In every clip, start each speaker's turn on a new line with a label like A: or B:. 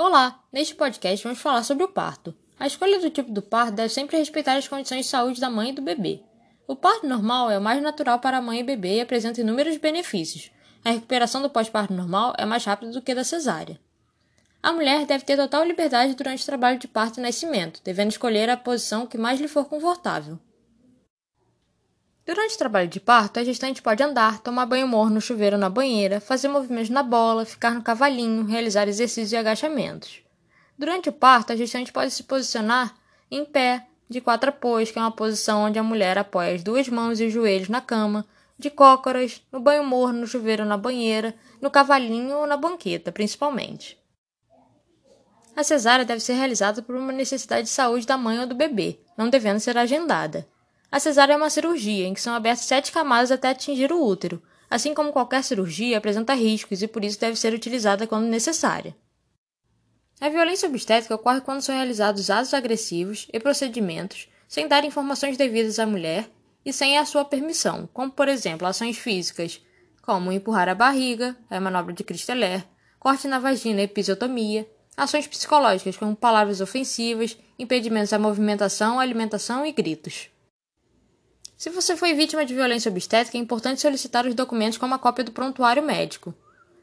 A: Olá! Neste podcast vamos falar sobre o parto. A escolha do tipo do parto deve sempre respeitar as condições de saúde da mãe e do bebê. O parto normal é o mais natural para a mãe e bebê e apresenta inúmeros benefícios. A recuperação do pós-parto normal é mais rápida do que da cesárea. A mulher deve ter total liberdade durante o trabalho de parto e nascimento, devendo escolher a posição que mais lhe for confortável. Durante o trabalho de parto, a gestante pode andar, tomar banho morno no chuveiro ou na banheira, fazer movimentos na bola, ficar no cavalinho, realizar exercícios e agachamentos. Durante o parto, a gestante pode se posicionar em pé, de quatro apoios, que é uma posição onde a mulher apoia as duas mãos e os joelhos na cama, de cócoras, no banho morno, no chuveiro ou na banheira, no cavalinho ou na banqueta, principalmente. A cesárea deve ser realizada por uma necessidade de saúde da mãe ou do bebê, não devendo ser agendada. A cesárea é uma cirurgia em que são abertas sete camadas até atingir o útero. Assim como qualquer cirurgia, apresenta riscos e por isso deve ser utilizada quando necessária. A violência obstétrica ocorre quando são realizados atos agressivos e procedimentos sem dar informações devidas à mulher e sem a sua permissão, como por exemplo ações físicas, como empurrar a barriga, a manobra de Christeler, corte na vagina episiotomia, ações psicológicas como palavras ofensivas, impedimentos à movimentação, alimentação e gritos. Se você foi vítima de violência obstétrica, é importante solicitar os documentos como a cópia do prontuário médico.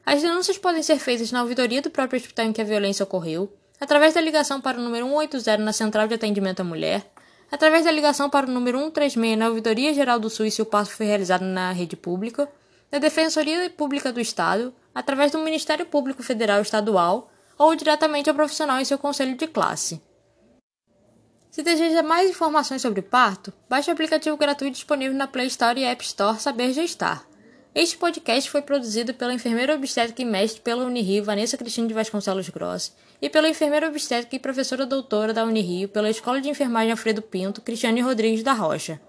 A: As denúncias podem ser feitas na ouvidoria do próprio hospital em que a violência ocorreu, através da ligação para o número 180 na Central de Atendimento à Mulher, através da ligação para o número 136 na Ouvidoria Geral do SUS se o passo foi realizado na rede pública, da Defensoria Pública do Estado, através do Ministério Público Federal Estadual ou diretamente ao profissional em seu conselho de classe. Se deseja mais informações sobre parto, baixe o aplicativo gratuito disponível na Play Store e App Store Saber Gestar. Este podcast foi produzido pela enfermeira obstétrica e mestre pela Unirio Vanessa Cristina de Vasconcelos Gross e pela enfermeira obstétrica e professora doutora da Unirio pela Escola de Enfermagem Alfredo Pinto Cristiane Rodrigues da Rocha.